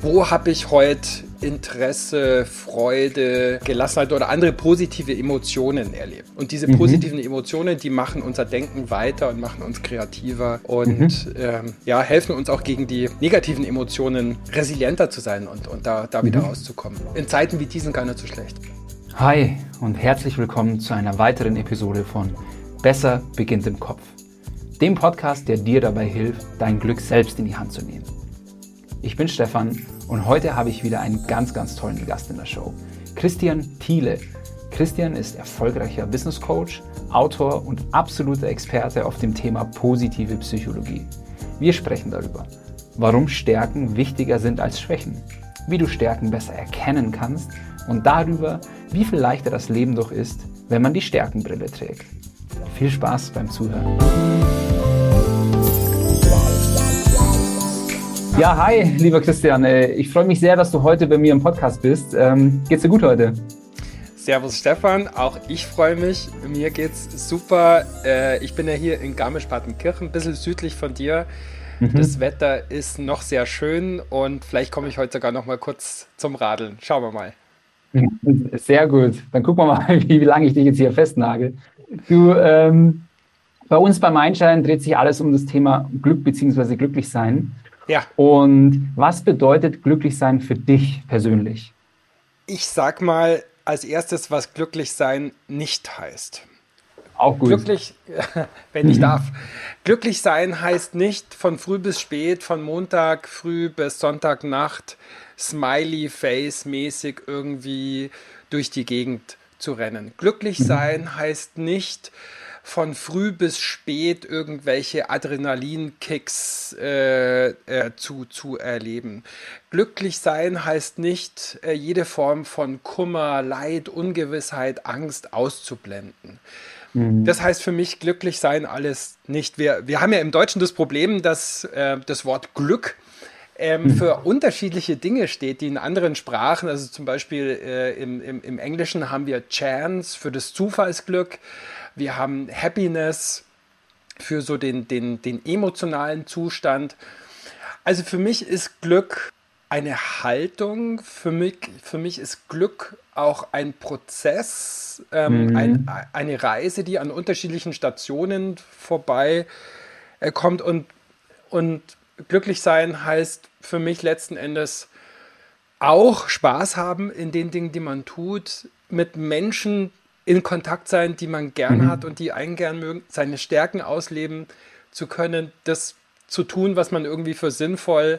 wo habe ich heute Interesse, Freude, Gelassenheit oder andere positive Emotionen erlebt. Und diese mhm. positiven Emotionen, die machen unser Denken weiter und machen uns kreativer und mhm. ähm, ja, helfen uns auch gegen die negativen Emotionen resilienter zu sein und, und da, da wieder mhm. rauszukommen. In Zeiten wie diesen gar nicht so schlecht. Hi und herzlich willkommen zu einer weiteren Episode von Besser beginnt im Kopf. Dem Podcast, der dir dabei hilft, dein Glück selbst in die Hand zu nehmen. Ich bin Stefan und heute habe ich wieder einen ganz, ganz tollen Gast in der Show. Christian Thiele. Christian ist erfolgreicher Business Coach, Autor und absoluter Experte auf dem Thema positive Psychologie. Wir sprechen darüber, warum Stärken wichtiger sind als Schwächen, wie du Stärken besser erkennen kannst und darüber, wie viel leichter das Leben doch ist, wenn man die Stärkenbrille trägt. Viel Spaß beim Zuhören. Ja, hi, lieber Christian. Äh, ich freue mich sehr, dass du heute bei mir im Podcast bist. Ähm, geht's dir gut heute? Servus Stefan, auch ich freue mich. Mir geht's super. Äh, ich bin ja hier in Garmisch-Partenkirchen, ein bisschen südlich von dir. Mhm. Das Wetter ist noch sehr schön und vielleicht komme ich heute sogar noch mal kurz zum Radeln. Schauen wir mal. Sehr gut. Dann gucken wir mal, wie, wie lange ich dich jetzt hier festnagel. Du, ähm, bei uns beim Einschein dreht sich alles um das Thema Glück bzw. Glücklichsein. Ja. Und was bedeutet glücklich sein für dich persönlich? Ich sag mal als erstes, was glücklich sein nicht heißt. Auch gut. Glücklich, wenn ich darf. Glücklich sein heißt nicht von früh bis spät, von Montag früh bis Sonntagnacht, Smiley Face mäßig irgendwie durch die Gegend zu rennen. Glücklich mhm. sein heißt nicht von früh bis spät irgendwelche Adrenalinkicks äh, äh, zu, zu erleben. Glücklich sein heißt nicht, äh, jede Form von Kummer, Leid, Ungewissheit, Angst auszublenden. Mhm. Das heißt für mich glücklich sein alles nicht. Wir, wir haben ja im Deutschen das Problem, dass äh, das Wort Glück ähm, mhm. für unterschiedliche Dinge steht, die in anderen Sprachen, also zum Beispiel äh, im, im, im Englischen haben wir Chance für das Zufallsglück wir haben Happiness für so den, den, den emotionalen Zustand. Also für mich ist Glück eine Haltung, für mich, für mich ist Glück auch ein Prozess, ähm, mhm. ein, eine Reise, die an unterschiedlichen Stationen vorbei äh, kommt und, und glücklich sein heißt für mich letzten Endes auch Spaß haben in den Dingen, die man tut, mit Menschen in Kontakt sein, die man gern mhm. hat und die einen gern mögen, seine Stärken ausleben zu können, das zu tun, was man irgendwie für sinnvoll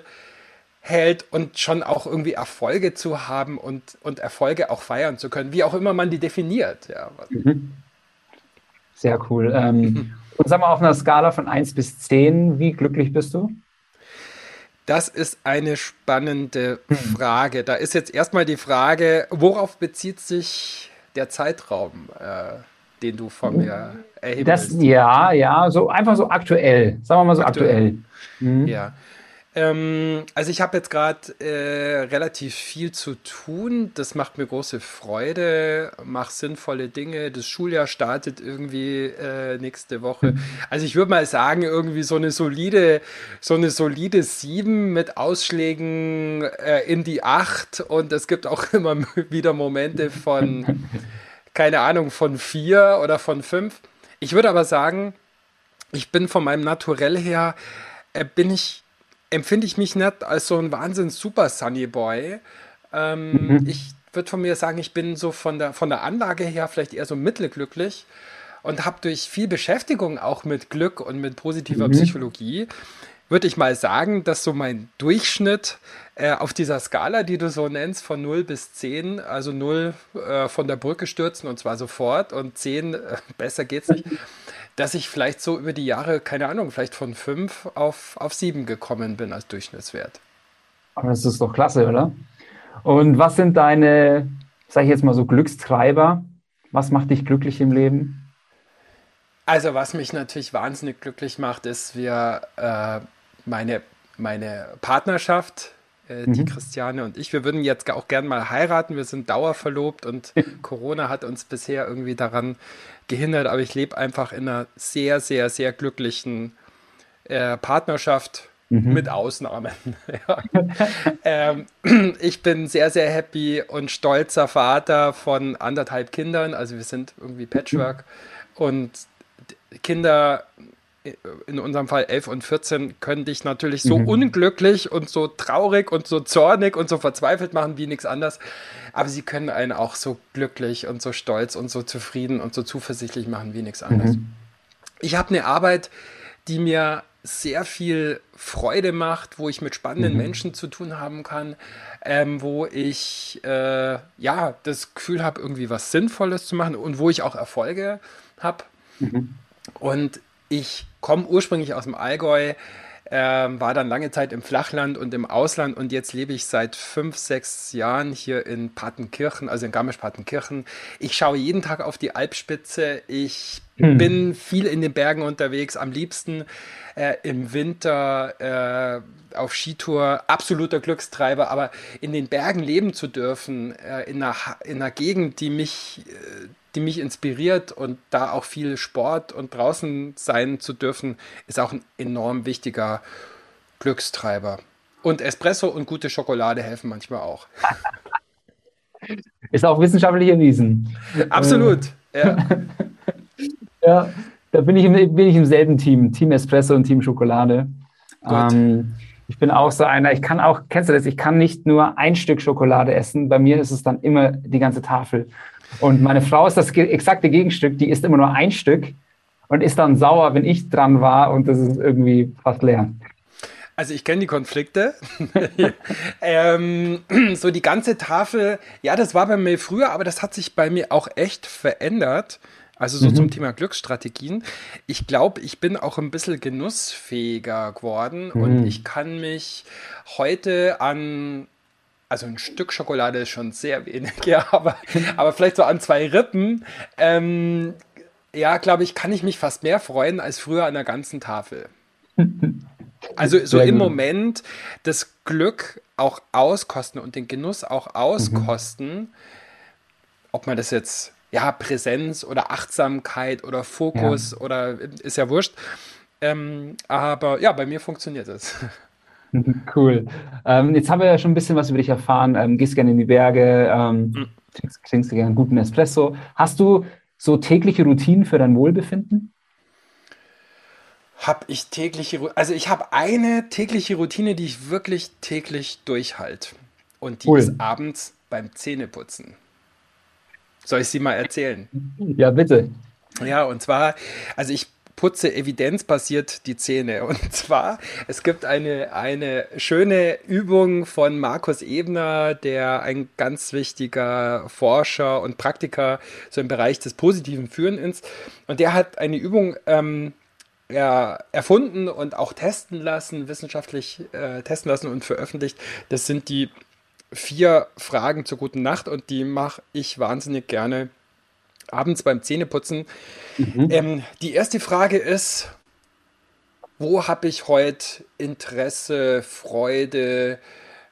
hält und schon auch irgendwie Erfolge zu haben und, und Erfolge auch feiern zu können, wie auch immer man die definiert. Ja. Mhm. Sehr cool. Ähm, mhm. Und sag mal, auf einer Skala von 1 bis 10, wie glücklich bist du? Das ist eine spannende mhm. Frage. Da ist jetzt erstmal die Frage, worauf bezieht sich der Zeitraum, äh, den du von mir erhebst? Ja, ja, so einfach so aktuell. Sagen wir mal so aktuell. aktuell. Mhm. Ja. Ähm, also ich habe jetzt gerade äh, relativ viel zu tun. Das macht mir große Freude. Mach sinnvolle Dinge. Das Schuljahr startet irgendwie äh, nächste Woche. Also ich würde mal sagen, irgendwie so eine solide, so eine solide sieben mit Ausschlägen äh, in die acht. Und es gibt auch immer wieder Momente von, keine Ahnung, von vier oder von fünf. Ich würde aber sagen, ich bin von meinem Naturell her, äh, bin ich empfinde ich mich nicht als so ein wahnsinns super Sunny Boy. Ähm, mhm. Ich würde von mir sagen, ich bin so von der, von der Anlage her vielleicht eher so mittelglücklich und habe durch viel Beschäftigung auch mit Glück und mit positiver mhm. Psychologie, würde ich mal sagen, dass so mein Durchschnitt äh, auf dieser Skala, die du so nennst, von 0 bis 10, also 0 äh, von der Brücke stürzen und zwar sofort und 10, äh, besser geht's nicht, dass ich vielleicht so über die Jahre, keine Ahnung, vielleicht von fünf auf, auf sieben gekommen bin als Durchschnittswert. Aber das ist doch klasse, oder? Und was sind deine, sag ich jetzt mal so, Glückstreiber? Was macht dich glücklich im Leben? Also, was mich natürlich wahnsinnig glücklich macht, ist, wir, äh, meine, meine Partnerschaft, äh, die mhm. Christiane und ich, wir würden jetzt auch gern mal heiraten. Wir sind dauerverlobt und Corona hat uns bisher irgendwie daran gehindert, aber ich lebe einfach in einer sehr, sehr, sehr glücklichen äh, Partnerschaft Mhm. Mit Ausnahmen. ja. ähm, ich bin sehr, sehr happy und stolzer Vater von anderthalb Kindern. Also wir sind irgendwie Patchwork. Und Kinder, in unserem Fall 11 und 14, können dich natürlich so mhm. unglücklich und so traurig und so zornig und so verzweifelt machen wie nichts anderes. Aber sie können einen auch so glücklich und so stolz und so zufrieden und so zuversichtlich machen wie nichts anderes. Mhm. Ich habe eine Arbeit, die mir sehr viel Freude macht, wo ich mit spannenden mhm. Menschen zu tun haben kann, ähm, wo ich äh, ja das Gefühl habe, irgendwie was Sinnvolles zu machen und wo ich auch Erfolge habe. Mhm. Und ich komme ursprünglich aus dem Allgäu, ähm, war dann lange Zeit im Flachland und im Ausland und jetzt lebe ich seit fünf, sechs Jahren hier in Patenkirchen, also in Garmisch-Partenkirchen. Ich schaue jeden Tag auf die Alpspitze. Ich hm. bin viel in den Bergen unterwegs, am liebsten äh, im Winter äh, auf Skitour. Absoluter Glückstreiber, aber in den Bergen leben zu dürfen, äh, in, einer, in einer Gegend, die mich, äh, die mich inspiriert und da auch viel Sport und draußen sein zu dürfen, ist auch ein enorm wichtiger Glückstreiber. Und Espresso und gute Schokolade helfen manchmal auch. Ist auch wissenschaftlich erwiesen. Absolut, ja. ja, da bin ich, im, bin ich im selben Team, Team Espresso und Team Schokolade. Ähm, ich bin auch so einer, ich kann auch, kennst du das, ich kann nicht nur ein Stück Schokolade essen, bei mir ist es dann immer die ganze Tafel. Und meine Frau ist das exakte Gegenstück, die isst immer nur ein Stück und ist dann sauer, wenn ich dran war und das ist irgendwie fast leer. Also ich kenne die Konflikte. ähm, so die ganze Tafel, ja, das war bei mir früher, aber das hat sich bei mir auch echt verändert. Also so mhm. zum Thema Glücksstrategien. Ich glaube, ich bin auch ein bisschen genussfähiger geworden mhm. und ich kann mich heute an also ein Stück Schokolade ist schon sehr wenig, ja, aber, aber vielleicht so an zwei Rippen, ähm, ja, glaube ich, kann ich mich fast mehr freuen als früher an der ganzen Tafel. Also so im Moment das Glück auch auskosten und den Genuss auch auskosten, mhm. ob man das jetzt, ja, Präsenz oder Achtsamkeit oder Fokus ja. oder ist ja wurscht. Ähm, aber ja, bei mir funktioniert es. Cool. Ähm, jetzt haben wir ja schon ein bisschen was über dich erfahren. Ähm, gehst gerne in die Berge, ähm, mhm. trinkst, trinkst gerne einen guten Espresso. Hast du so tägliche Routinen für dein Wohlbefinden? Habe ich tägliche, also ich habe eine tägliche Routine, die ich wirklich täglich durchhalte. Und die cool. ist abends beim Zähneputzen. Soll ich sie mal erzählen? Ja, bitte. Ja, und zwar, also ich putze evidenzbasiert die Zähne. Und zwar, es gibt eine, eine schöne Übung von Markus Ebner, der ein ganz wichtiger Forscher und Praktiker so im Bereich des positiven Führen ist. Und der hat eine Übung ähm, ja, erfunden und auch testen lassen, wissenschaftlich äh, testen lassen und veröffentlicht. Das sind die vier Fragen zur guten Nacht und die mache ich wahnsinnig gerne abends beim Zähneputzen. Mhm. Ähm, die erste Frage ist, wo habe ich heute Interesse, Freude,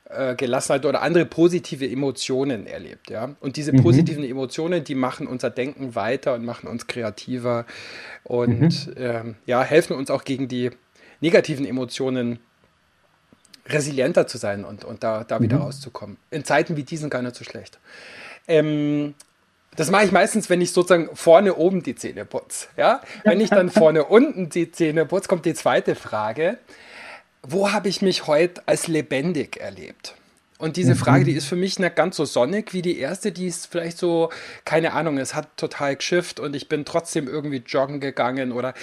äh, Gelassenheit oder andere positive Emotionen erlebt, ja? Und diese mhm. positiven mhm. Emotionen, die machen unser Denken weiter und machen uns kreativer und mhm. ähm, ja, helfen uns auch gegen die negativen Emotionen resilienter zu sein und, und da, da wieder mhm. rauszukommen. In Zeiten wie diesen gar nicht so schlecht. Ähm, das mache ich meistens, wenn ich sozusagen vorne oben die Zähne putze. Ja? Wenn ich dann vorne unten die Zähne putze, kommt die zweite Frage. Wo habe ich mich heute als lebendig erlebt? Und diese mhm. Frage, die ist für mich nicht ganz so sonnig wie die erste, die ist vielleicht so, keine Ahnung, es hat total geschifft und ich bin trotzdem irgendwie joggen gegangen oder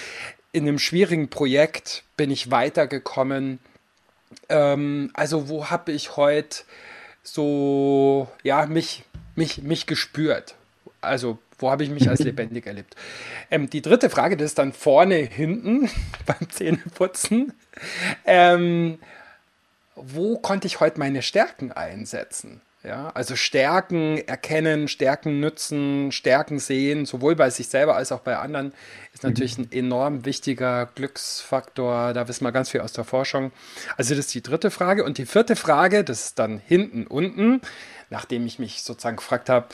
in einem schwierigen Projekt bin ich weitergekommen. Ähm, also wo habe ich heute so, ja, mich, mich, mich gespürt? Also, wo habe ich mich als lebendig erlebt? Ähm, die dritte Frage, das ist dann vorne, hinten beim Zähneputzen. Ähm, wo konnte ich heute meine Stärken einsetzen? Ja, also Stärken erkennen, Stärken nützen, Stärken sehen, sowohl bei sich selber als auch bei anderen, ist natürlich ein enorm wichtiger Glücksfaktor. Da wissen wir ganz viel aus der Forschung. Also das ist die dritte Frage. Und die vierte Frage, das ist dann hinten, unten, nachdem ich mich sozusagen gefragt habe,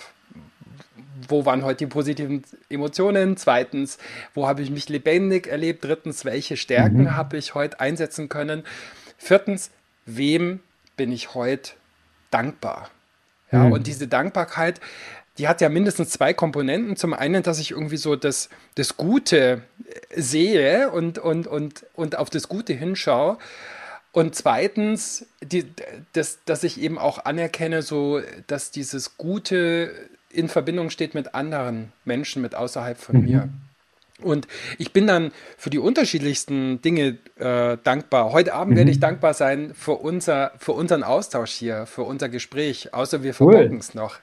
wo waren heute die positiven Emotionen? Zweitens, wo habe ich mich lebendig erlebt? Drittens, welche Stärken mhm. habe ich heute einsetzen können? Viertens, wem bin ich heute dankbar? Ja, mhm. und diese Dankbarkeit, die hat ja mindestens zwei Komponenten. Zum einen, dass ich irgendwie so das, das Gute sehe und, und, und, und auf das Gute hinschaue. Und zweitens, die, das, dass ich eben auch anerkenne, so, dass dieses Gute in Verbindung steht mit anderen Menschen, mit außerhalb von mhm. mir. Und ich bin dann für die unterschiedlichsten Dinge äh, dankbar. Heute Abend mhm. werde ich dankbar sein für, unser, für unseren Austausch hier, für unser Gespräch, außer wir verbocken es noch.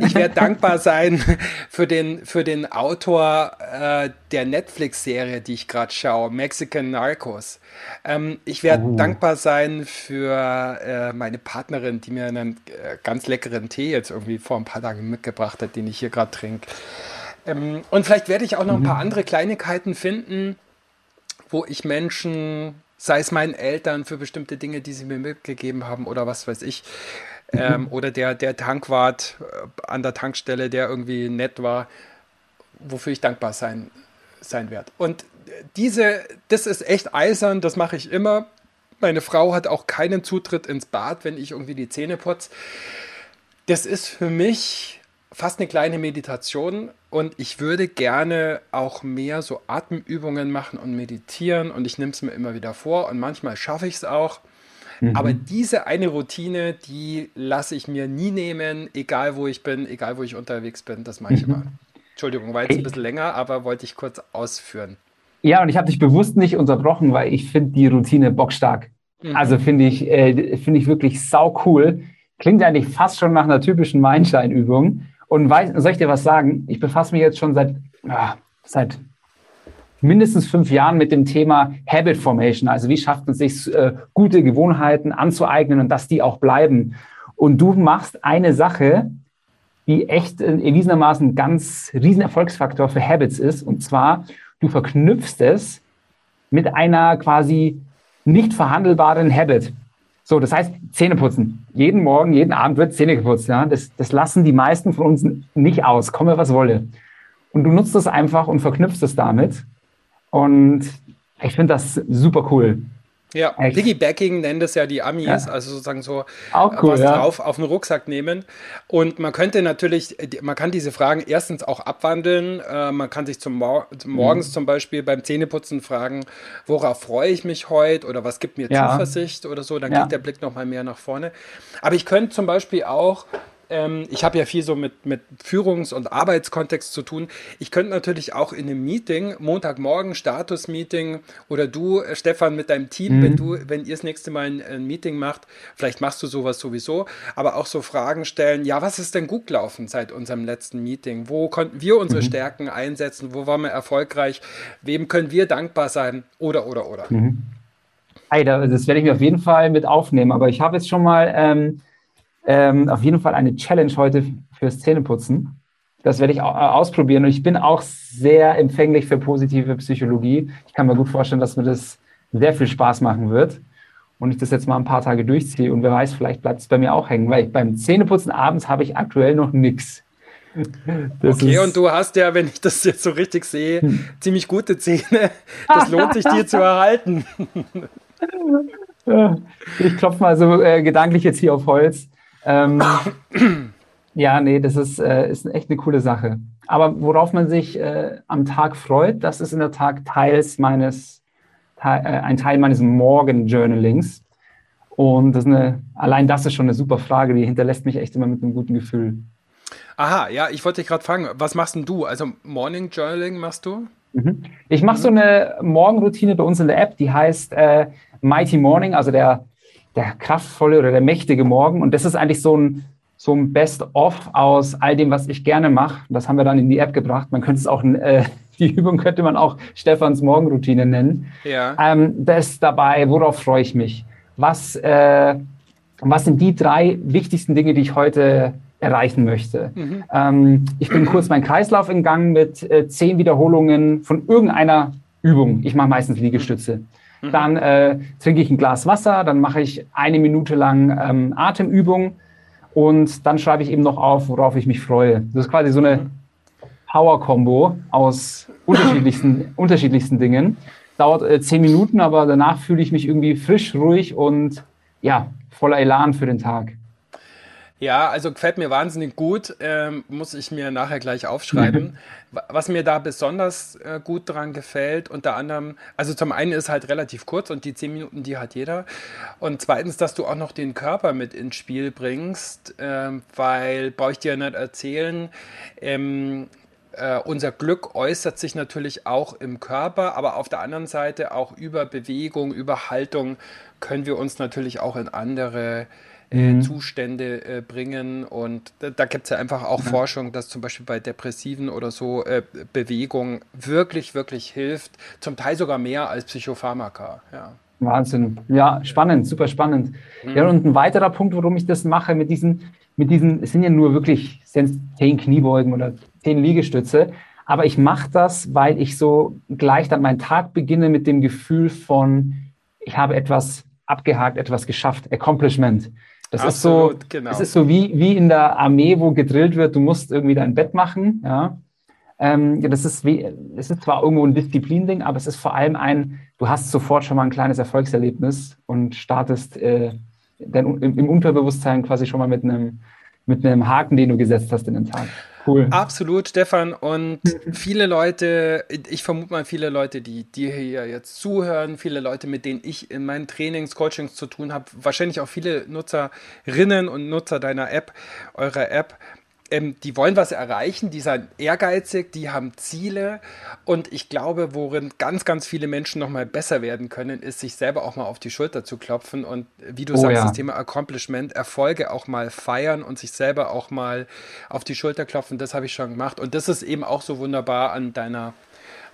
Ich werde dankbar sein für den, für den Autor äh, der Netflix-Serie, die ich gerade schaue, Mexican Narcos. Ähm, ich werde oh. dankbar sein für äh, meine Partnerin, die mir einen äh, ganz leckeren Tee jetzt irgendwie vor ein paar Tagen mitgebracht hat, den ich hier gerade trinke. Ähm, und vielleicht werde ich auch noch ein paar mhm. andere Kleinigkeiten finden, wo ich Menschen, sei es meinen Eltern für bestimmte Dinge, die sie mir mitgegeben haben oder was weiß ich, mhm. ähm, oder der, der Tankwart äh, an der Tankstelle, der irgendwie nett war, wofür ich dankbar sein, sein werde. Und diese, das ist echt eisern, das mache ich immer. Meine Frau hat auch keinen Zutritt ins Bad, wenn ich irgendwie die Zähne putze. Das ist für mich fast eine kleine Meditation und ich würde gerne auch mehr so Atemübungen machen und meditieren und ich nehme es mir immer wieder vor und manchmal schaffe ich es auch. Mhm. Aber diese eine Routine, die lasse ich mir nie nehmen, egal wo ich bin, egal wo ich unterwegs bin, das mache ich mhm. immer. Entschuldigung, war jetzt ein bisschen länger, aber wollte ich kurz ausführen. Ja, und ich habe dich bewusst nicht unterbrochen, weil ich finde die Routine bockstark. Mhm. Also finde ich, äh, finde ich wirklich sau cool. Klingt eigentlich fast schon nach einer typischen Mindshine-Übung. Und weiß, soll ich dir was sagen? Ich befasse mich jetzt schon seit, ah, seit mindestens fünf Jahren mit dem Thema Habit Formation. Also wie schafft man sich äh, gute Gewohnheiten anzueignen und dass die auch bleiben. Und du machst eine Sache, die echt äh, erwiesenermaßen ganz riesen Erfolgsfaktor für Habits ist. Und zwar, du verknüpfst es mit einer quasi nicht verhandelbaren Habit. So, das heißt, Zähne putzen. Jeden Morgen, jeden Abend wird Zähne geputzt. Ja? Das, das lassen die meisten von uns nicht aus, komme was wolle. Und du nutzt das einfach und verknüpfst es damit. Und ich finde das super cool. Ja, Echt? Piggybacking nennen das ja die Amis, ja. also sozusagen so cool, was ja. drauf auf den Rucksack nehmen. Und man könnte natürlich, man kann diese Fragen erstens auch abwandeln. Äh, man kann sich zum Mor morgens mhm. zum Beispiel beim Zähneputzen fragen, worauf freue ich mich heute oder was gibt mir ja. Zuversicht oder so. Dann geht der Blick nochmal mehr nach vorne. Aber ich könnte zum Beispiel auch ähm, ich habe ja viel so mit, mit Führungs- und Arbeitskontext zu tun. Ich könnte natürlich auch in einem Meeting, Montagmorgen, Status-Meeting oder du, äh, Stefan, mit deinem Team, mhm. wenn du, wenn ihr das nächste Mal ein, ein, Meeting macht, vielleicht machst du sowas sowieso, aber auch so Fragen stellen, ja, was ist denn gut gelaufen seit unserem letzten Meeting? Wo konnten wir unsere mhm. Stärken einsetzen? Wo waren wir erfolgreich? Wem können wir dankbar sein? Oder, oder, oder. Mhm. Hey, das werde ich mir auf jeden Fall mit aufnehmen. Aber ich habe jetzt schon mal ähm, ähm, auf jeden Fall eine Challenge heute fürs Zähneputzen. Das werde ich ausprobieren. Und ich bin auch sehr empfänglich für positive Psychologie. Ich kann mir gut vorstellen, dass mir das sehr viel Spaß machen wird. Und ich das jetzt mal ein paar Tage durchziehe. Und wer weiß, vielleicht bleibt es bei mir auch hängen, weil ich beim Zähneputzen abends habe ich aktuell noch nichts. Okay, und du hast ja, wenn ich das jetzt so richtig sehe, hm. ziemlich gute Zähne. Das lohnt sich dir zu erhalten. Ich klopfe mal so äh, gedanklich jetzt hier auf Holz. Ähm, ja, nee, das ist, äh, ist echt eine coole Sache. Aber worauf man sich äh, am Tag freut, das ist in der Tag teils meines, te äh, ein Teil meines Morgen-Journalings. Und das eine, allein das ist schon eine super Frage, die hinterlässt mich echt immer mit einem guten Gefühl. Aha, ja, ich wollte dich gerade fragen, was machst denn du? Also Morning Journaling machst du? Mhm. Ich mache so eine Morgenroutine bei uns in der App, die heißt äh, Mighty Morning, also der der kraftvolle oder der mächtige Morgen. Und das ist eigentlich so ein, so ein Best-of aus all dem, was ich gerne mache. Das haben wir dann in die App gebracht. Man könnte es auch, äh, die Übung könnte man auch Stefans Morgenroutine nennen. Ja. Ähm, das ist dabei, worauf freue ich mich? Was, äh, was sind die drei wichtigsten Dinge, die ich heute erreichen möchte? Mhm. Ähm, ich bin kurz meinen Kreislauf in Gang mit äh, zehn Wiederholungen von irgendeiner Übung. Ich mache meistens Liegestütze. Mhm. Dann äh, trinke ich ein Glas Wasser, dann mache ich eine Minute lang ähm, Atemübung und dann schreibe ich eben noch auf, worauf ich mich freue. Das ist quasi so eine mhm. Power-Combo aus unterschiedlichsten, unterschiedlichsten Dingen. dauert äh, zehn Minuten, aber danach fühle ich mich irgendwie frisch, ruhig und ja, voller Elan für den Tag. Ja, also gefällt mir wahnsinnig gut, ähm, muss ich mir nachher gleich aufschreiben. Was mir da besonders äh, gut dran gefällt, unter anderem, also zum einen ist halt relativ kurz und die zehn Minuten, die hat jeder. Und zweitens, dass du auch noch den Körper mit ins Spiel bringst, ähm, weil, brauche ich dir nicht erzählen, ähm, äh, unser Glück äußert sich natürlich auch im Körper, aber auf der anderen Seite auch über Bewegung, über Haltung können wir uns natürlich auch in andere äh, mhm. Zustände äh, bringen. Und da, da gibt es ja einfach auch ja. Forschung, dass zum Beispiel bei Depressiven oder so äh, Bewegung wirklich, wirklich hilft. Zum Teil sogar mehr als Psychopharmaka. Ja. Wahnsinn. Ja, spannend, super spannend. Mhm. Ja, und ein weiterer Punkt, warum ich das mache, mit diesen, mit diesen, es sind ja nur wirklich zehn Kniebeugen oder zehn Liegestütze, aber ich mache das, weil ich so gleich dann meinen Tag beginne mit dem Gefühl von, ich habe etwas abgehakt, etwas geschafft, Accomplishment. Das Absolut, ist so, genau. das ist so wie, wie in der Armee, wo gedrillt wird, du musst irgendwie dein Bett machen. Ja? Ähm, das, ist wie, das ist zwar irgendwo ein Disziplin-Ding, aber es ist vor allem ein, du hast sofort schon mal ein kleines Erfolgserlebnis und startest äh, dein, im, im Unterbewusstsein quasi schon mal mit einem, mit einem Haken, den du gesetzt hast in den Tag. Cool. Absolut, Stefan. Und viele Leute, ich vermute mal viele Leute, die dir hier jetzt zuhören, viele Leute, mit denen ich in meinen Trainings, Coachings zu tun habe, wahrscheinlich auch viele Nutzerinnen und Nutzer deiner App, eurer App, ähm, die wollen was erreichen, die sind ehrgeizig, die haben Ziele und ich glaube, worin ganz, ganz viele Menschen nochmal besser werden können, ist, sich selber auch mal auf die Schulter zu klopfen und wie du oh, sagst, ja. das Thema Accomplishment, Erfolge auch mal feiern und sich selber auch mal auf die Schulter klopfen, das habe ich schon gemacht und das ist eben auch so wunderbar an deiner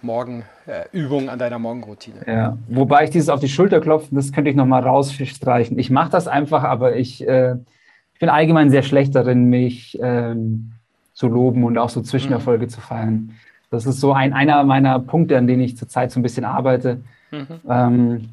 Morgenübung, äh, an deiner Morgenroutine. Ja, wobei ich dieses auf die Schulter klopfen, das könnte ich nochmal rausstreichen. Ich mache das einfach, aber ich... Äh ich bin allgemein sehr schlecht darin, mich ähm, zu loben und auch so Zwischenerfolge mhm. zu feiern. Das ist so ein, einer meiner Punkte, an denen ich zurzeit so ein bisschen arbeite. Mhm. Ähm,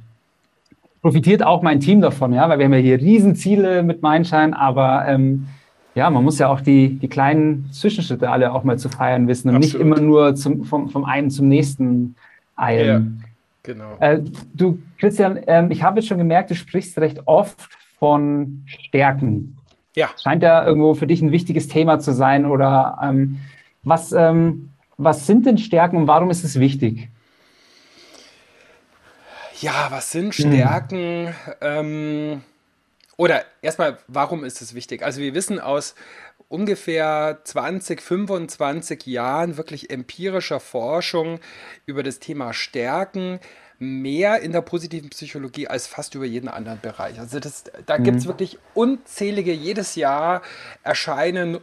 profitiert auch mein Team davon, ja, weil wir haben ja hier Riesenziele mit Mindshine, aber ähm, ja, man muss ja auch die, die kleinen Zwischenschritte alle auch mal zu feiern wissen und Absolut. nicht immer nur zum, vom, vom einen zum nächsten eilen. Ja, genau. Äh, du, Christian, äh, ich habe jetzt schon gemerkt, du sprichst recht oft von Stärken. Ja. Scheint ja irgendwo für dich ein wichtiges Thema zu sein. Oder ähm, was, ähm, was sind denn Stärken und warum ist es wichtig? Ja, was sind Stärken? Hm. Ähm, oder erstmal, warum ist es wichtig? Also wir wissen aus ungefähr 20, 25 Jahren wirklich empirischer Forschung über das Thema Stärken, mehr in der positiven Psychologie als fast über jeden anderen Bereich. Also das, da mhm. gibt es wirklich unzählige, jedes Jahr erscheinen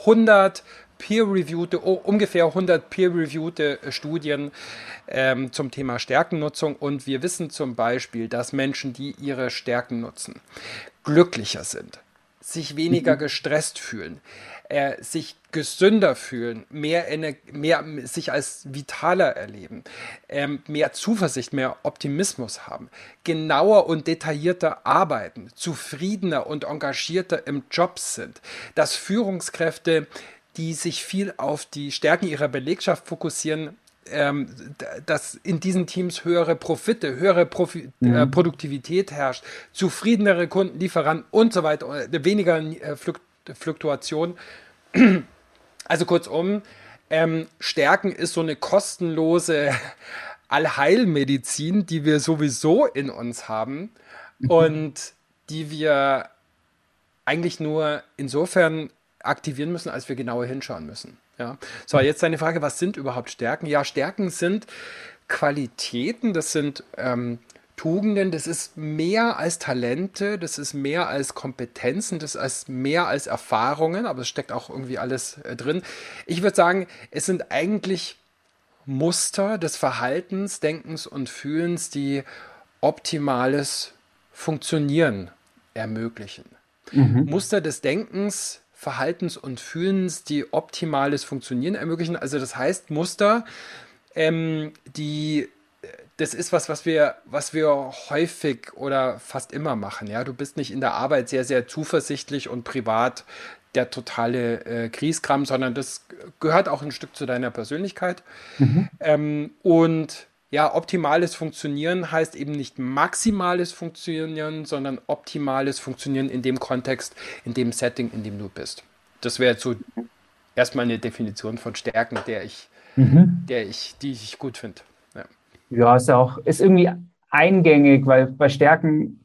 100 peer-reviewte, oh, ungefähr 100 peer-reviewte Studien ähm, zum Thema Stärkennutzung und wir wissen zum Beispiel, dass Menschen, die ihre Stärken nutzen, glücklicher sind, sich weniger mhm. gestresst fühlen, äh, sich gesünder fühlen, mehr, mehr sich als vitaler erleben, ähm, mehr Zuversicht, mehr Optimismus haben, genauer und detaillierter arbeiten, zufriedener und engagierter im Job sind, dass Führungskräfte, die sich viel auf die Stärken ihrer Belegschaft fokussieren, ähm, dass in diesen Teams höhere Profite, höhere Profi mhm. äh, Produktivität herrscht, zufriedenere Kunden, Lieferanten und so weiter, äh, weniger äh, Fluktuation. Also kurzum, ähm, Stärken ist so eine kostenlose Allheilmedizin, die wir sowieso in uns haben mhm. und die wir eigentlich nur insofern aktivieren müssen, als wir genauer hinschauen müssen. Ja. So, jetzt deine Frage, was sind überhaupt Stärken? Ja, Stärken sind Qualitäten, das sind ähm, Tugenden, das ist mehr als Talente, das ist mehr als Kompetenzen, das ist mehr als Erfahrungen, aber es steckt auch irgendwie alles äh, drin. Ich würde sagen, es sind eigentlich Muster des Verhaltens, Denkens und Fühlens, die optimales Funktionieren ermöglichen. Mhm. Muster des Denkens, Verhaltens und Fühlens, die optimales Funktionieren ermöglichen. Also das heißt Muster, ähm, die das ist was, was wir, was wir häufig oder fast immer machen. Ja, du bist nicht in der Arbeit sehr, sehr zuversichtlich und privat der totale äh, Kriegskram, sondern das gehört auch ein Stück zu deiner Persönlichkeit. Mhm. Ähm, und ja, optimales Funktionieren heißt eben nicht maximales Funktionieren, sondern optimales Funktionieren in dem Kontext, in dem Setting, in dem du bist. Das wäre jetzt so erstmal eine Definition von Stärken, der ich, mhm. der ich, die ich gut finde. Ja. ist ja auch, ist irgendwie eingängig, weil bei Stärken,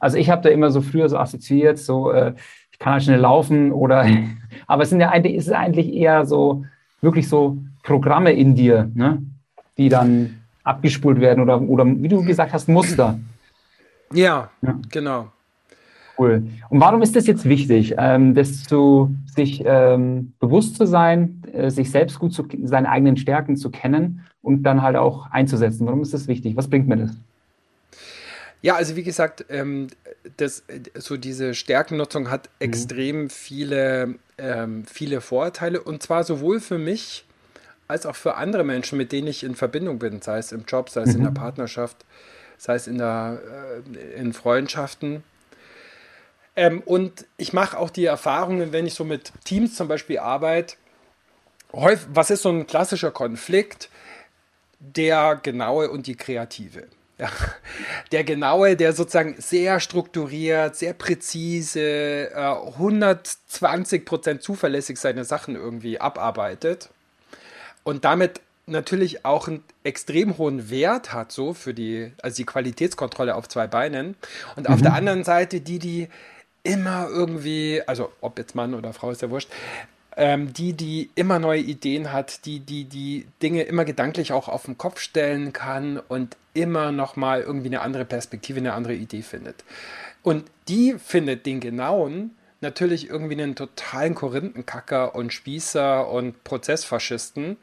also ich habe da immer so früher so assoziiert, so äh, ich kann halt schnell laufen oder, aber es sind ja eigentlich, ist es eigentlich eher so, wirklich so Programme in dir, ne? die dann abgespult werden oder, oder wie du gesagt hast, Muster. Ja, ja. genau. Cool. Und warum ist das jetzt wichtig, ähm, das zu, sich ähm, bewusst zu sein, äh, sich selbst gut zu, seine eigenen Stärken zu kennen und dann halt auch einzusetzen? Warum ist das wichtig? Was bringt mir das? Ja, also wie gesagt, ähm, das, so diese Stärkennutzung hat mhm. extrem viele, ähm, viele Vorteile und zwar sowohl für mich als auch für andere Menschen, mit denen ich in Verbindung bin, sei es im Job, sei es mhm. in der mhm. Partnerschaft, sei es in, der, äh, in Freundschaften. Ähm, und ich mache auch die Erfahrungen, wenn ich so mit Teams zum Beispiel arbeite, häufig, was ist so ein klassischer Konflikt? Der genaue und die kreative. Ja, der genaue, der sozusagen sehr strukturiert, sehr präzise, äh, 120% zuverlässig seine Sachen irgendwie abarbeitet und damit natürlich auch einen extrem hohen Wert hat, so für die, also die Qualitätskontrolle auf zwei Beinen. Und mhm. auf der anderen Seite die, die immer irgendwie, also ob jetzt Mann oder Frau ist ja wurscht, ähm, die, die immer neue Ideen hat, die, die, die Dinge immer gedanklich auch auf den Kopf stellen kann und immer nochmal irgendwie eine andere Perspektive, eine andere Idee findet. Und die findet den genauen natürlich irgendwie einen totalen Korinthenkacker und Spießer und Prozessfaschisten.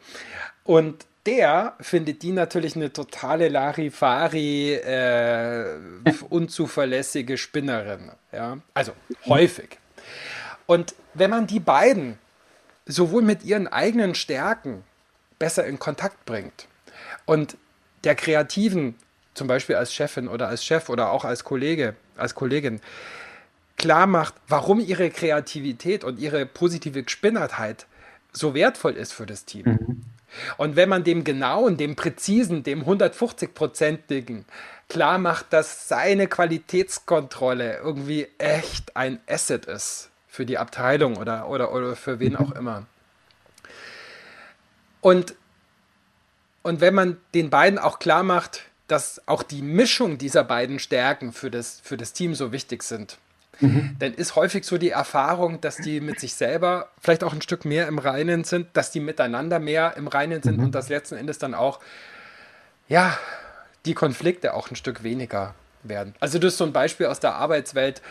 Und der findet die natürlich eine totale Larifari, äh, unzuverlässige Spinnerin. Ja? Also häufig. Und wenn man die beiden sowohl mit ihren eigenen Stärken besser in Kontakt bringt und der Kreativen, zum Beispiel als Chefin oder als Chef oder auch als Kollege, als Kollegin, klar macht, warum ihre Kreativität und ihre positive Gespinnertheit so wertvoll ist für das Team. Mhm. Und wenn man dem genauen, dem präzisen, dem 150-prozentigen klar macht, dass seine Qualitätskontrolle irgendwie echt ein Asset ist für die Abteilung oder, oder, oder für wen auch immer. Und, und wenn man den beiden auch klar macht, dass auch die Mischung dieser beiden Stärken für das, für das Team so wichtig sind, mhm. dann ist häufig so die Erfahrung, dass die mit sich selber vielleicht auch ein Stück mehr im Reinen sind, dass die miteinander mehr im Reinen sind mhm. und dass letzten Endes dann auch, ja, die Konflikte auch ein Stück weniger werden. Also das ist so ein Beispiel aus der Arbeitswelt,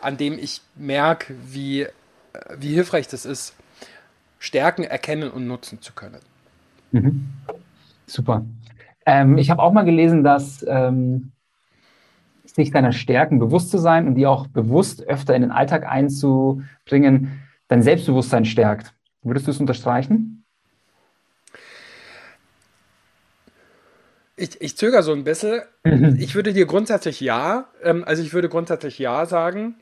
an dem ich merke, wie, wie hilfreich das ist, Stärken erkennen und nutzen zu können. Mhm. Super. Ähm, ich habe auch mal gelesen, dass ähm, sich deiner Stärken bewusst zu sein und die auch bewusst öfter in den Alltag einzubringen, dein Selbstbewusstsein stärkt. Würdest du es unterstreichen? Ich, ich zögere so ein bisschen. Mhm. Ich würde dir grundsätzlich ja, ähm, also ich würde grundsätzlich ja sagen.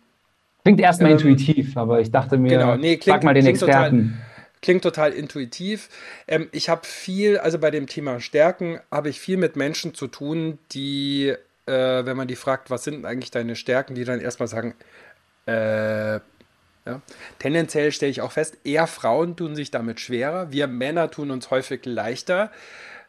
Klingt erstmal ähm, intuitiv, aber ich dachte mir, genau, nee, klingt, frag mal den Experten. Total, klingt total intuitiv. Ähm, ich habe viel, also bei dem Thema Stärken, habe ich viel mit Menschen zu tun, die äh, wenn man die fragt, was sind eigentlich deine Stärken, die dann erstmal sagen, äh, ja. Tendenziell stelle ich auch fest, eher Frauen tun sich damit schwerer. Wir Männer tun uns häufig leichter,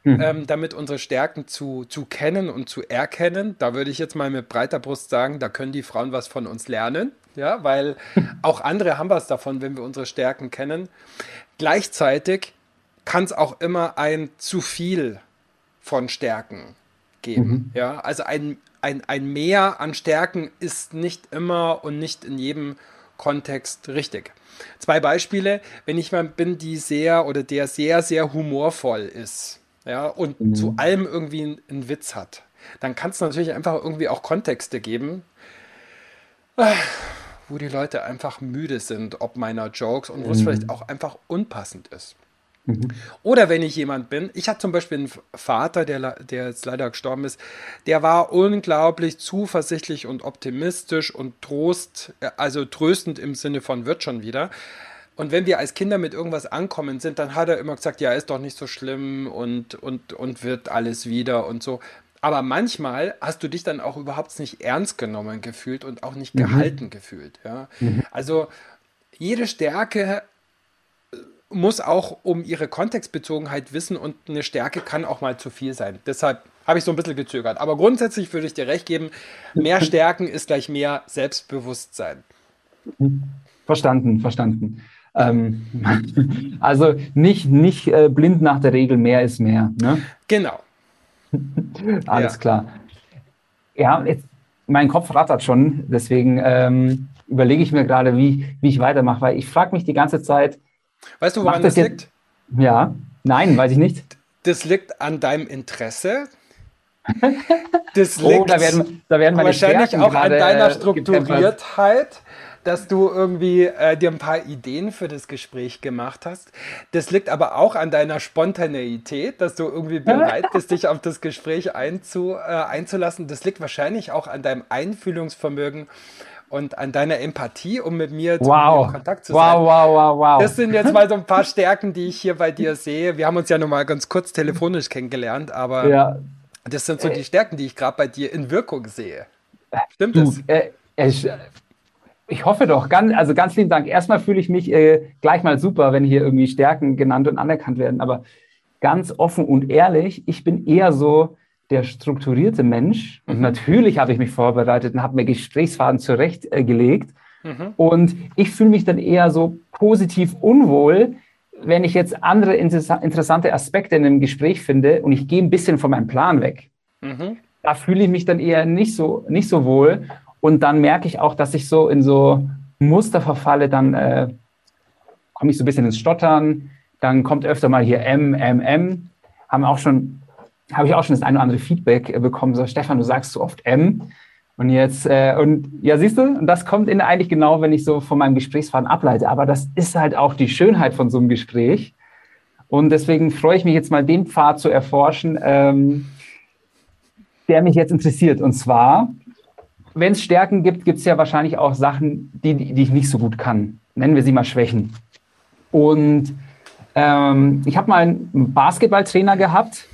mhm. ähm, damit unsere Stärken zu, zu kennen und zu erkennen. Da würde ich jetzt mal mit breiter Brust sagen, da können die Frauen was von uns lernen. Ja, weil auch andere haben was davon, wenn wir unsere Stärken kennen. Gleichzeitig kann es auch immer ein zu viel von Stärken geben. Mhm. Ja, also ein, ein, ein Mehr an Stärken ist nicht immer und nicht in jedem Kontext richtig. Zwei Beispiele, wenn ich mal bin, die sehr oder der sehr, sehr humorvoll ist, ja, und mhm. zu allem irgendwie einen, einen Witz hat, dann kann es natürlich einfach irgendwie auch Kontexte geben, wo die Leute einfach müde sind, ob meiner Jokes und wo es mhm. vielleicht auch einfach unpassend ist. Mhm. Oder wenn ich jemand bin, ich hatte zum Beispiel einen Vater, der, der jetzt leider gestorben ist, der war unglaublich zuversichtlich und optimistisch und Trost, also tröstend im Sinne von wird schon wieder. Und wenn wir als Kinder mit irgendwas ankommen sind, dann hat er immer gesagt, ja, ist doch nicht so schlimm und, und, und wird alles wieder und so. Aber manchmal hast du dich dann auch überhaupt nicht ernst genommen gefühlt und auch nicht mhm. gehalten gefühlt. Ja? Mhm. Also jede Stärke äh, muss auch um ihre Kontextbezogenheit wissen und eine Stärke kann auch mal zu viel sein. Deshalb habe ich so ein bisschen gezögert. Aber grundsätzlich würde ich dir recht geben, mehr Stärken ist gleich mehr Selbstbewusstsein. Verstanden, verstanden. Ähm, also nicht, nicht äh, blind nach der Regel, mehr ist mehr. Ne? Genau. Alles ja. klar. Ja, jetzt, mein Kopf rattert schon, deswegen ähm, überlege ich mir gerade, wie, wie ich weitermache, weil ich frage mich die ganze Zeit. Weißt du, woran das, das liegt? Ja, nein, weiß ich nicht. Das liegt an deinem Interesse. Das liegt oh, da werden, da werden wahrscheinlich auch an deiner äh, Strukturiertheit dass du irgendwie äh, dir ein paar Ideen für das Gespräch gemacht hast. Das liegt aber auch an deiner Spontaneität, dass du irgendwie bereit bist, dich auf das Gespräch einzu, äh, einzulassen. Das liegt wahrscheinlich auch an deinem Einfühlungsvermögen und an deiner Empathie, um mit mir wow. in Kontakt zu wow, sein. Wow, wow, wow. Das sind jetzt mal so ein paar Stärken, die ich hier bei dir sehe. Wir haben uns ja nur mal ganz kurz telefonisch kennengelernt, aber ja. das sind so die Stärken, die ich gerade bei dir in Wirkung sehe. Stimmt du, das? Äh, ich, ich hoffe doch. Ganz, also ganz lieben Dank. Erstmal fühle ich mich äh, gleich mal super, wenn hier irgendwie Stärken genannt und anerkannt werden. Aber ganz offen und ehrlich, ich bin eher so der strukturierte Mensch. Und mhm. natürlich habe ich mich vorbereitet und habe mir Gesprächsfaden zurechtgelegt. Äh, mhm. Und ich fühle mich dann eher so positiv unwohl, wenn ich jetzt andere interessante Aspekte in einem Gespräch finde und ich gehe ein bisschen von meinem Plan weg. Mhm. Da fühle ich mich dann eher nicht so, nicht so wohl. Und dann merke ich auch, dass ich so in so Muster verfalle, dann äh, komme ich so ein bisschen ins Stottern, dann kommt öfter mal hier M, M, M. Haben auch schon, habe ich auch schon das eine oder andere Feedback äh, bekommen, so Stefan, du sagst so oft M. Und jetzt, äh, und ja, siehst du, und das kommt in eigentlich genau, wenn ich so von meinem Gesprächsfaden ableite. Aber das ist halt auch die Schönheit von so einem Gespräch. Und deswegen freue ich mich jetzt mal, den Pfad zu erforschen, ähm, der mich jetzt interessiert. Und zwar wenn es Stärken gibt, gibt es ja wahrscheinlich auch Sachen, die, die ich nicht so gut kann. Nennen wir sie mal Schwächen. Und ähm, ich habe mal einen Basketballtrainer gehabt.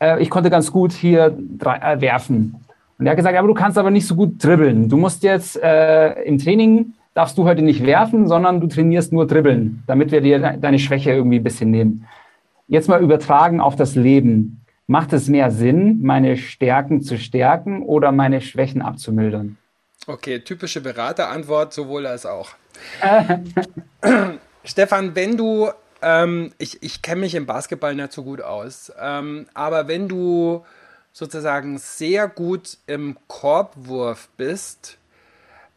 Äh, ich konnte ganz gut hier äh, werfen. Und er hat gesagt, aber du kannst aber nicht so gut dribbeln. Du musst jetzt äh, im Training, darfst du heute nicht werfen, sondern du trainierst nur dribbeln, damit wir dir deine Schwäche irgendwie ein bisschen nehmen. Jetzt mal übertragen auf das Leben. Macht es mehr Sinn, meine Stärken zu stärken oder meine Schwächen abzumildern? Okay, typische Beraterantwort, sowohl als auch. Stefan, wenn du, ähm, ich, ich kenne mich im Basketball nicht so gut aus, ähm, aber wenn du sozusagen sehr gut im Korbwurf bist,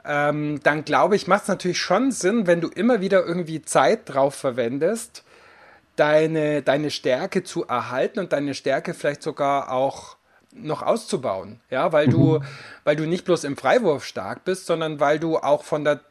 ähm, dann glaube ich, macht es natürlich schon Sinn, wenn du immer wieder irgendwie Zeit drauf verwendest, deine, deine Stärke zu erhalten und deine Stärke vielleicht sogar auch noch auszubauen. Ja, weil du, mhm. weil du nicht bloß im Freiwurf stark bist, sondern weil du auch von der,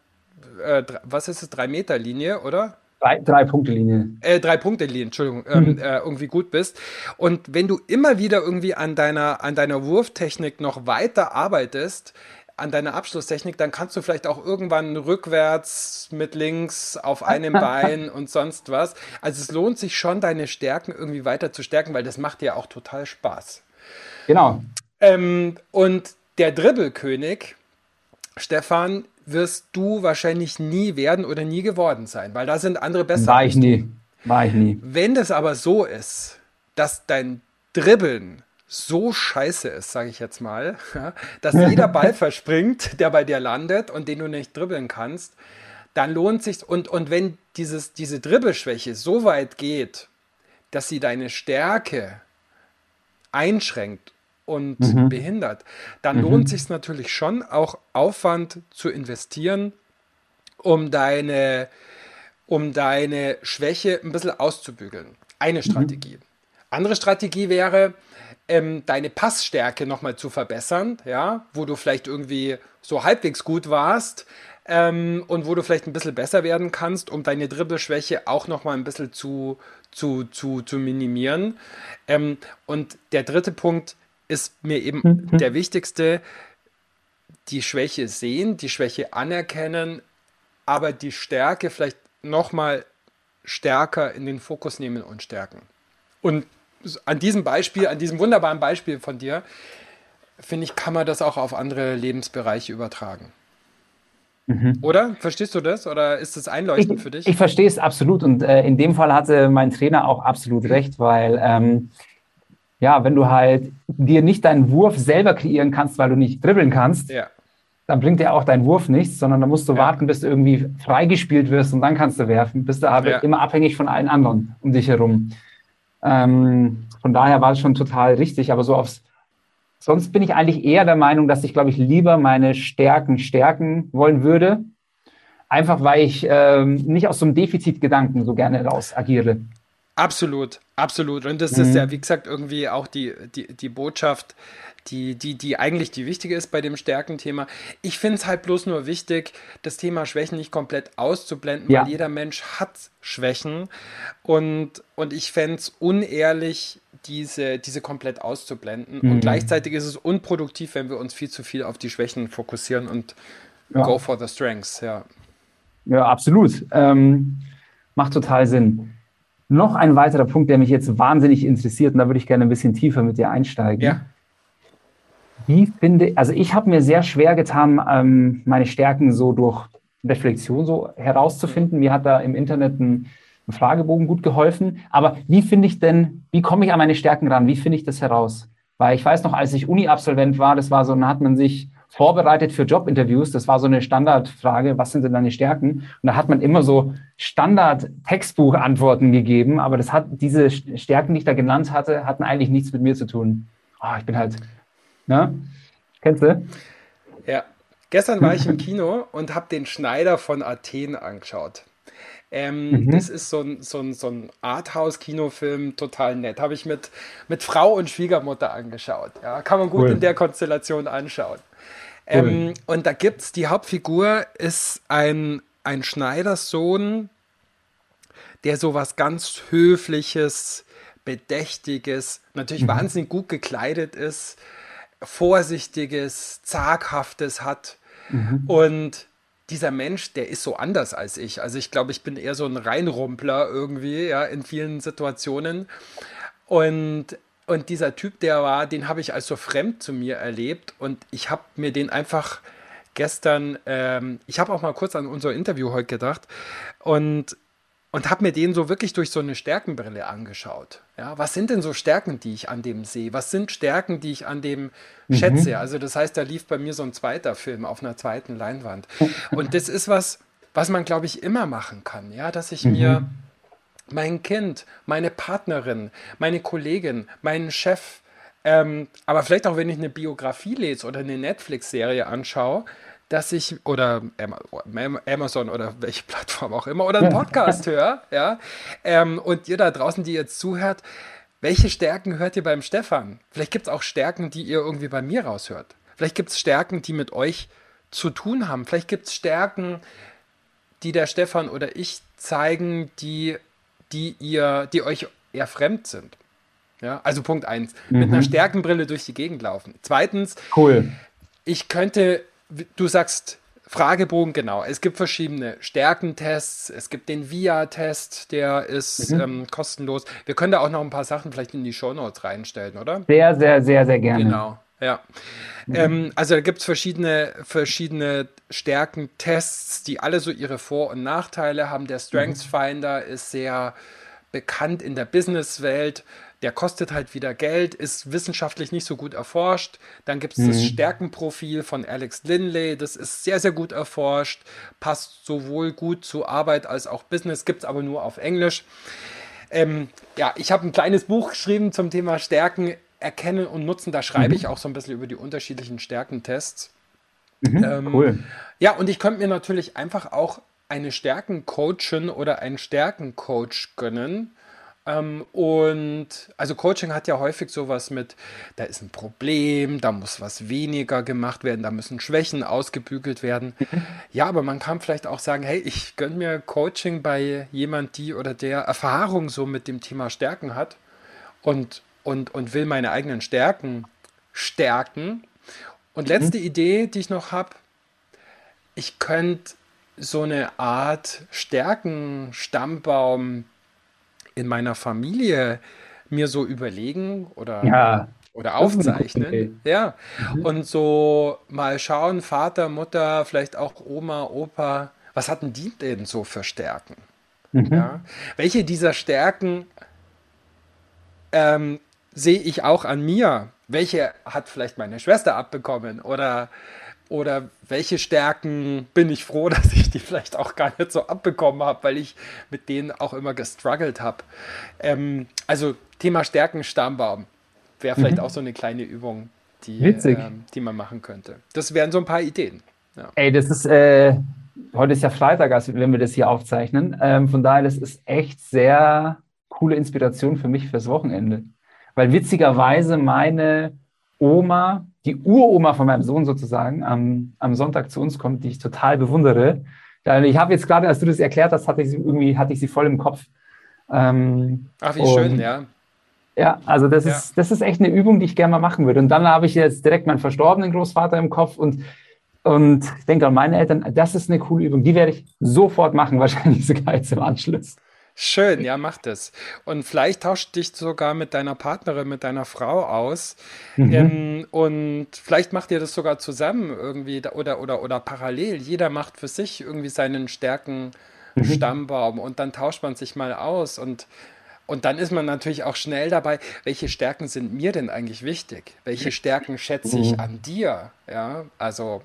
äh, was ist es, drei Meter Linie, oder? Drei, drei Punkte Linie. Äh, drei Punkte Linie, Entschuldigung, ähm, mhm. äh, irgendwie gut bist. Und wenn du immer wieder irgendwie an deiner, an deiner Wurftechnik noch weiter arbeitest, an deiner Abschlusstechnik, dann kannst du vielleicht auch irgendwann rückwärts mit links auf einem Bein und sonst was. Also es lohnt sich schon, deine Stärken irgendwie weiter zu stärken, weil das macht dir auch total Spaß. Genau. Ähm, und der Dribbelkönig, Stefan, wirst du wahrscheinlich nie werden oder nie geworden sein, weil da sind andere besser. War ich nie. War ich nie. Wenn das aber so ist, dass dein Dribbeln so scheiße ist, sage ich jetzt mal, dass jeder Ball verspringt, der bei dir landet und den du nicht dribbeln kannst, dann lohnt sich und und wenn dieses diese Dribbelschwäche so weit geht, dass sie deine Stärke einschränkt und mhm. behindert, dann mhm. lohnt sich natürlich schon auch Aufwand zu investieren, um deine um deine Schwäche ein bisschen auszubügeln. Eine mhm. Strategie. Mhm. Andere Strategie wäre, ähm, deine Passstärke nochmal zu verbessern, ja, wo du vielleicht irgendwie so halbwegs gut warst ähm, und wo du vielleicht ein bisschen besser werden kannst, um deine Dribbelschwäche auch nochmal ein bisschen zu, zu, zu, zu minimieren. Ähm, und der dritte Punkt ist mir eben mhm. der wichtigste, die Schwäche sehen, die Schwäche anerkennen, aber die Stärke vielleicht nochmal stärker in den Fokus nehmen und stärken. Und an diesem Beispiel, an diesem wunderbaren Beispiel von dir, finde ich, kann man das auch auf andere Lebensbereiche übertragen. Mhm. Oder? Verstehst du das? Oder ist das einleuchtend ich, für dich? Ich verstehe es absolut. Und äh, in dem Fall hatte mein Trainer auch absolut recht, weil ähm, ja, wenn du halt dir nicht deinen Wurf selber kreieren kannst, weil du nicht dribbeln kannst, ja. dann bringt dir auch dein Wurf nichts, sondern dann musst du ja. warten, bis du irgendwie freigespielt wirst und dann kannst du werfen. Bist du aber ja. immer abhängig von allen anderen um dich herum. Ähm, von daher war es schon total richtig, aber so aufs Sonst bin ich eigentlich eher der Meinung, dass ich, glaube ich, lieber meine Stärken stärken wollen würde. Einfach weil ich ähm, nicht aus so einem Defizitgedanken so gerne raus agiere. Absolut, absolut. Und das mhm. ist ja, wie gesagt, irgendwie auch die, die, die Botschaft, die, die, die eigentlich die wichtige ist bei dem Stärkenthema. Ich finde es halt bloß nur wichtig, das Thema Schwächen nicht komplett auszublenden, ja. weil jeder Mensch hat Schwächen. Und, und ich fände es unehrlich, diese, diese komplett auszublenden. Mhm. Und gleichzeitig ist es unproduktiv, wenn wir uns viel zu viel auf die Schwächen fokussieren und ja. go for the strengths, ja. Ja, absolut. Ähm, macht total Sinn. Noch ein weiterer Punkt, der mich jetzt wahnsinnig interessiert, und da würde ich gerne ein bisschen tiefer mit dir einsteigen. Ja. Wie finde, also ich habe mir sehr schwer getan, ähm, meine Stärken so durch Reflexion so herauszufinden. Mir hat da im Internet ein, ein Fragebogen gut geholfen. Aber wie finde ich denn, wie komme ich an meine Stärken ran? Wie finde ich das heraus? Weil ich weiß noch, als ich Uni-Absolvent war, das war so, dann hat man sich vorbereitet für Jobinterviews. Das war so eine Standardfrage, was sind denn deine Stärken? Und da hat man immer so Standard-Textbuch-Antworten gegeben, aber das hat, diese Stärken, die ich da genannt hatte, hatten eigentlich nichts mit mir zu tun. Oh, ich bin halt Ne? Kennst du? Ja. Gestern war ich im Kino und habe den Schneider von Athen angeschaut. Ähm, mhm. Das ist so ein, so ein, so ein Arthouse-Kinofilm, total nett. Habe ich mit, mit Frau und Schwiegermutter angeschaut. Ja, kann man gut cool. in der Konstellation anschauen. Cool. Ähm, und da gibt es, die Hauptfigur ist ein, ein Schneiderssohn, der so was ganz Höfliches, Bedächtiges, natürlich mhm. wahnsinnig gut gekleidet ist, Vorsichtiges, Zaghaftes hat. Mhm. Und dieser Mensch, der ist so anders als ich. Also ich glaube, ich bin eher so ein Reinrumpler irgendwie, ja, in vielen Situationen. Und, und dieser Typ, der war, den habe ich als so fremd zu mir erlebt. Und ich habe mir den einfach gestern, ähm, ich habe auch mal kurz an unser Interview heute gedacht. Und und habe mir den so wirklich durch so eine Stärkenbrille angeschaut. Ja, was sind denn so Stärken, die ich an dem sehe? Was sind Stärken, die ich an dem mhm. schätze? Also das heißt, da lief bei mir so ein zweiter Film auf einer zweiten Leinwand. Und das ist was, was man, glaube ich, immer machen kann. Ja, dass ich mhm. mir mein Kind, meine Partnerin, meine Kollegin, meinen Chef, ähm, aber vielleicht auch, wenn ich eine Biografie lese oder eine Netflix-Serie anschaue, dass ich oder Amazon oder welche Plattform auch immer oder einen Podcast höre, ja, ähm, und ihr da draußen, die jetzt zuhört, welche Stärken hört ihr beim Stefan? Vielleicht gibt es auch Stärken, die ihr irgendwie bei mir raushört. Vielleicht gibt es Stärken, die mit euch zu tun haben. Vielleicht gibt es Stärken, die der Stefan oder ich zeigen, die, die ihr, die euch eher fremd sind. Ja, also Punkt eins, mhm. mit einer Stärkenbrille durch die Gegend laufen. Zweitens, cool. ich könnte du sagst Fragebogen, genau. Es gibt verschiedene Stärkentests. Es gibt den VIA-Test, der ist mhm. ähm, kostenlos. Wir können da auch noch ein paar Sachen vielleicht in die Shownotes reinstellen, oder? Sehr, sehr, sehr, sehr gerne. Genau, ja. Mhm. Ähm, also da gibt es verschiedene, verschiedene Stärkentests, die alle so ihre Vor- und Nachteile haben. Der Strengths Finder mhm. ist sehr bekannt in der Businesswelt der kostet halt wieder Geld, ist wissenschaftlich nicht so gut erforscht. Dann gibt es mhm. das Stärkenprofil von Alex Linley, das ist sehr, sehr gut erforscht, passt sowohl gut zu Arbeit als auch Business, gibt es aber nur auf Englisch. Ähm, ja, ich habe ein kleines Buch geschrieben zum Thema Stärken erkennen und nutzen. Da schreibe mhm. ich auch so ein bisschen über die unterschiedlichen Stärkentests. Mhm, ähm, cool. Ja, und ich könnte mir natürlich einfach auch eine Stärkencoachin oder einen Stärkencoach gönnen ähm, und also Coaching hat ja häufig sowas mit, da ist ein Problem, da muss was weniger gemacht werden, da müssen Schwächen ausgebügelt werden. Mhm. Ja, aber man kann vielleicht auch sagen, hey, ich gönne mir Coaching bei jemand, die oder der Erfahrung so mit dem Thema Stärken hat und, und, und will meine eigenen Stärken stärken. Und letzte mhm. Idee, die ich noch habe, ich könnte so eine Art Stärkenstammbaum in meiner Familie mir so überlegen oder, Ja, oder aufzeichnen. Ja, Mhm. und so mal schauen, Vater, Mutter, vielleicht auch Oma, Opa, was hatten die denn so für Stärken? Mhm. Ja, welche dieser Stärken ähm, sehe ich auch an mir? Welche hat vielleicht meine Schwester abbekommen? Oder, oder welche Stärken bin ich froh, dass ich die vielleicht auch gar nicht so abbekommen habe, weil ich mit denen auch immer gestruggelt habe? Ähm, also Thema Stärkenstammbaum wäre vielleicht auch so eine kleine Übung, die, ähm, die man machen könnte. Das wären so ein paar Ideen. Ja. Ey, das ist, äh, heute ist ja Freitag, also wenn wir das hier aufzeichnen. Ähm, von daher, das ist echt sehr coole Inspiration für mich fürs Wochenende. Weil witzigerweise meine Oma, die Uroma von meinem Sohn sozusagen, am, am Sonntag zu uns kommt, die ich total bewundere. Ich habe jetzt gerade, als du das erklärt hast, hatte ich sie irgendwie, hatte ich sie voll im Kopf. Ähm, Ach, wie und schön, ja. ja, also das Ja. ist, das ist echt eine Übung, die ich gerne mal machen würde. Und dann habe ich jetzt direkt meinen verstorbenen Großvater im Kopf und, und ich denke an meine Eltern, das ist eine coole Übung. Die werde ich sofort machen, wahrscheinlich sogar jetzt im Anschluss. Schön, ja, mach das. Und vielleicht tauscht dich sogar mit deiner Partnerin, mit deiner Frau aus. Ähm, und vielleicht macht ihr das sogar zusammen irgendwie oder, oder, oder parallel. Jeder macht für sich irgendwie seinen Stärken-Stammbaum und dann tauscht man sich mal aus. Und, und dann ist man natürlich auch schnell dabei, welche Stärken sind mir denn eigentlich wichtig? Welche Stärken schätze ich an dir? Ja, also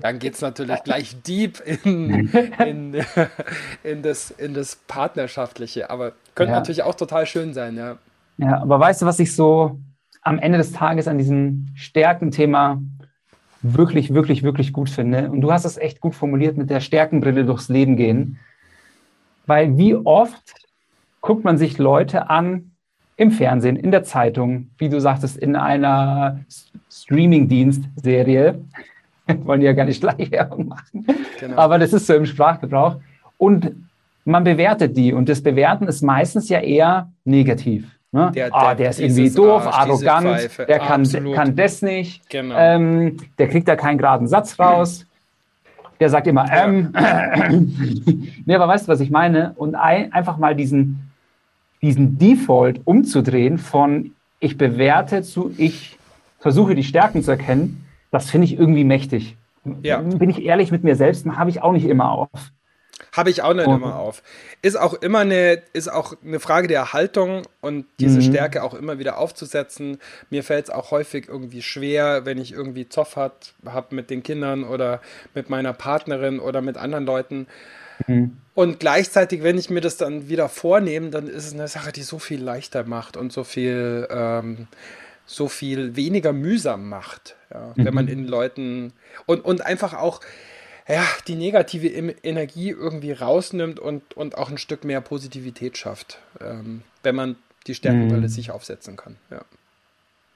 dann geht es natürlich gleich deep in, in, in, das, in das Partnerschaftliche. Aber könnte Ja. natürlich auch total schön sein, ja. Ja, aber weißt du, was ich so am Ende des Tages an diesem Stärkenthema wirklich, wirklich, wirklich gut finde? Und du hast es echt gut formuliert mit der Stärkenbrille durchs Leben gehen. Weil wie oft guckt man sich Leute an im Fernsehen, in der Zeitung, wie du sagtest, in einer Streaming-Dienst-Serie. Wollen die ja gar nicht gleich Werbung machen. Genau. Aber das ist so im Sprachgebrauch. Und man bewertet die. Und das Bewerten ist meistens ja eher negativ. Ne? Der ah, Depp, der ist irgendwie doof, Arsch, arrogant, der kann, Absolut. kann das nicht, Genau. ähm, der kriegt da keinen geraden Satz raus. Der sagt immer, Ja. ähm, nee, aber weißt du, was ich meine? Und ein, einfach mal diesen, diesen Default umzudrehen von ich bewerte zu ich versuche die Stärken zu erkennen, das finde ich irgendwie mächtig. Ja. Bin ich ehrlich mit mir selbst, habe ich auch nicht immer auf. Habe ich auch nicht immer auf. Ist auch immer eine, ist auch eine Frage der Haltung und diese Mhm. Stärke auch immer wieder aufzusetzen. Mir fällt es auch häufig irgendwie schwer, wenn ich irgendwie Zoff hat, habe mit den Kindern oder mit meiner Partnerin oder mit anderen Leuten. Mhm. Und gleichzeitig, wenn ich mir das dann wieder vornehme, dann ist es eine Sache, die so viel leichter macht und so viel, ähm, so viel weniger mühsam macht, ja, wenn man in Leuten und, und einfach auch ja, die negative Energie irgendwie rausnimmt und, und auch ein Stück mehr Positivität schafft, ähm, wenn man die Stärkenbrille Mhm. sich aufsetzen kann. Ja.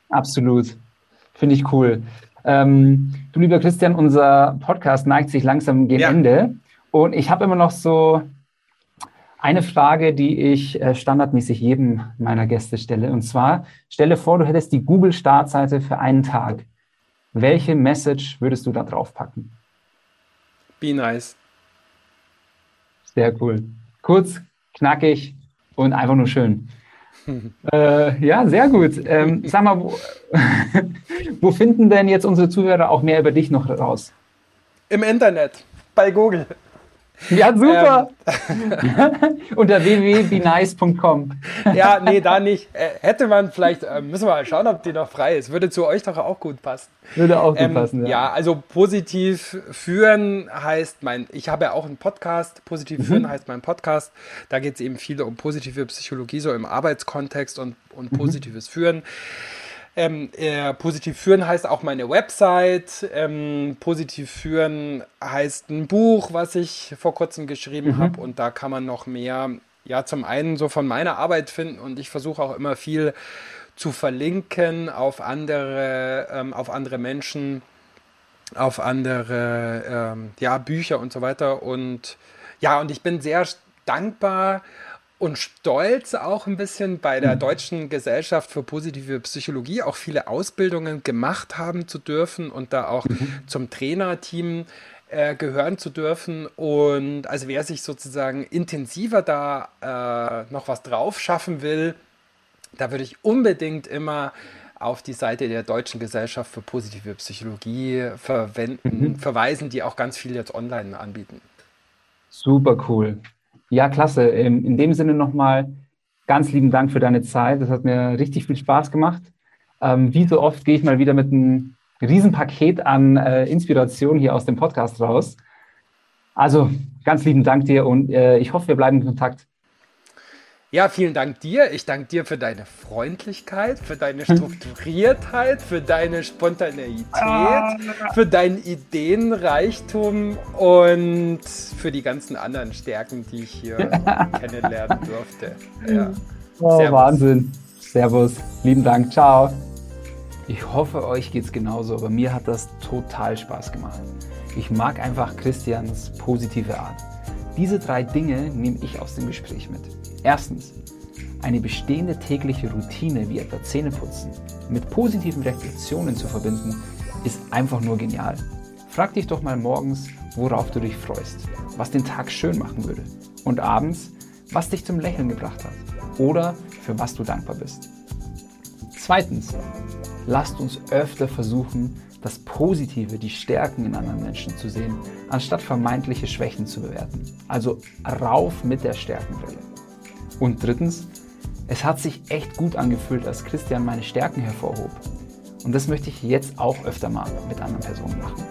Absolut. Finde ich cool. Ähm, du lieber Christian, unser Podcast neigt sich langsam gegen Ja. Ende. Und ich habe immer noch so eine Frage, die ich äh, standardmäßig jedem meiner Gäste stelle. Und zwar, stelle vor, du hättest die Google-Startseite für einen Tag. Welche Message würdest du da drauf packen? Be nice. Sehr cool. Kurz, knackig und einfach nur schön. Äh, ja, sehr gut. Ähm, sag mal, wo, wo finden denn jetzt unsere Zuhörer auch mehr über dich noch raus? Im Internet, bei Google. Ja, super. Unter www.benice.com. Ja, nee, da nicht. Hätte man vielleicht, äh, müssen wir mal schauen, ob die noch frei ist. Würde zu euch doch auch gut passen. Würde auch gut Ähm, passen. ja. also positiv führen heißt mein, ich habe ja auch einen Podcast, positiv führen heißt mein Podcast. Da geht es eben viel um positive Psychologie, so im Arbeitskontext und, und positives Führen. Ähm, äh, positiv führen heißt auch meine Website. Ähm, positiv führen heißt ein Buch, was ich vor kurzem geschrieben habe. Und da kann man noch mehr, ja, zum einen so von meiner Arbeit finden. Und ich versuche auch immer viel zu verlinken auf andere, ähm, auf andere Menschen, auf andere ähm, ja, Bücher und so weiter. Und ja, und ich bin sehr dankbar und stolz auch ein bisschen bei der Deutschen Gesellschaft für positive Psychologie auch viele Ausbildungen gemacht haben zu dürfen und da auch zum Trainerteam äh, gehören zu dürfen. Und also wer sich sozusagen intensiver da äh, noch was drauf schaffen will, da würde ich unbedingt immer auf die Seite der Deutschen Gesellschaft für positive Psychologie verwenden, mhm. verweisen, die auch ganz viel jetzt online anbieten. Super cool. Ja, klasse. In dem Sinne nochmal ganz lieben Dank für deine Zeit. Das hat mir richtig viel Spaß gemacht. Ähm, wie so oft gehe ich mal wieder mit einem Riesenpaket an äh, Inspiration hier aus dem Podcast raus. Also ganz lieben Dank dir und äh, ich hoffe, wir bleiben in Kontakt. Ja, vielen Dank dir. Ich danke dir für deine Freundlichkeit, für deine Strukturiertheit, für deine Spontaneität, ah. für deinen Ideenreichtum und für die ganzen anderen Stärken, die ich hier kennenlernen durfte. Ja. Oh, Wahnsinn. Servus. Lieben Dank. Ciao. Ich hoffe, euch geht es genauso, aber mir hat das total Spaß gemacht. Ich mag einfach Christians positive Art. Diese drei Dinge nehme ich aus dem Gespräch mit. Erstens, eine bestehende tägliche Routine wie etwa Zähneputzen mit positiven Reflexionen zu verbinden, ist einfach nur genial. Frag dich doch mal morgens, worauf du dich freust, was den Tag schön machen würde und abends, was dich zum Lächeln gebracht hat oder für was du dankbar bist. Zweitens, lasst uns öfter versuchen, das Positive, die Stärken in anderen Menschen zu sehen, anstatt vermeintliche Schwächen zu bewerten. Also rauf mit der Stärkenbrille. Und drittens, es hat sich echt gut angefühlt, als Christian meine Stärken hervorhob. Und das möchte ich jetzt auch öfter mal mit anderen Personen machen.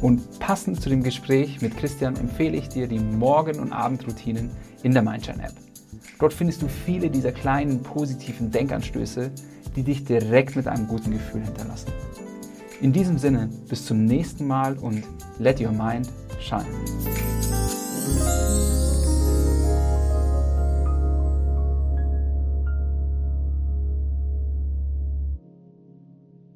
Und passend zu dem Gespräch mit Christian empfehle ich dir die Morgen- und Abendroutinen in der Mindshine-App. Dort findest du viele dieser kleinen positiven Denkanstöße, die dich direkt mit einem guten Gefühl hinterlassen. In diesem Sinne, bis zum nächsten Mal und let your mind shine.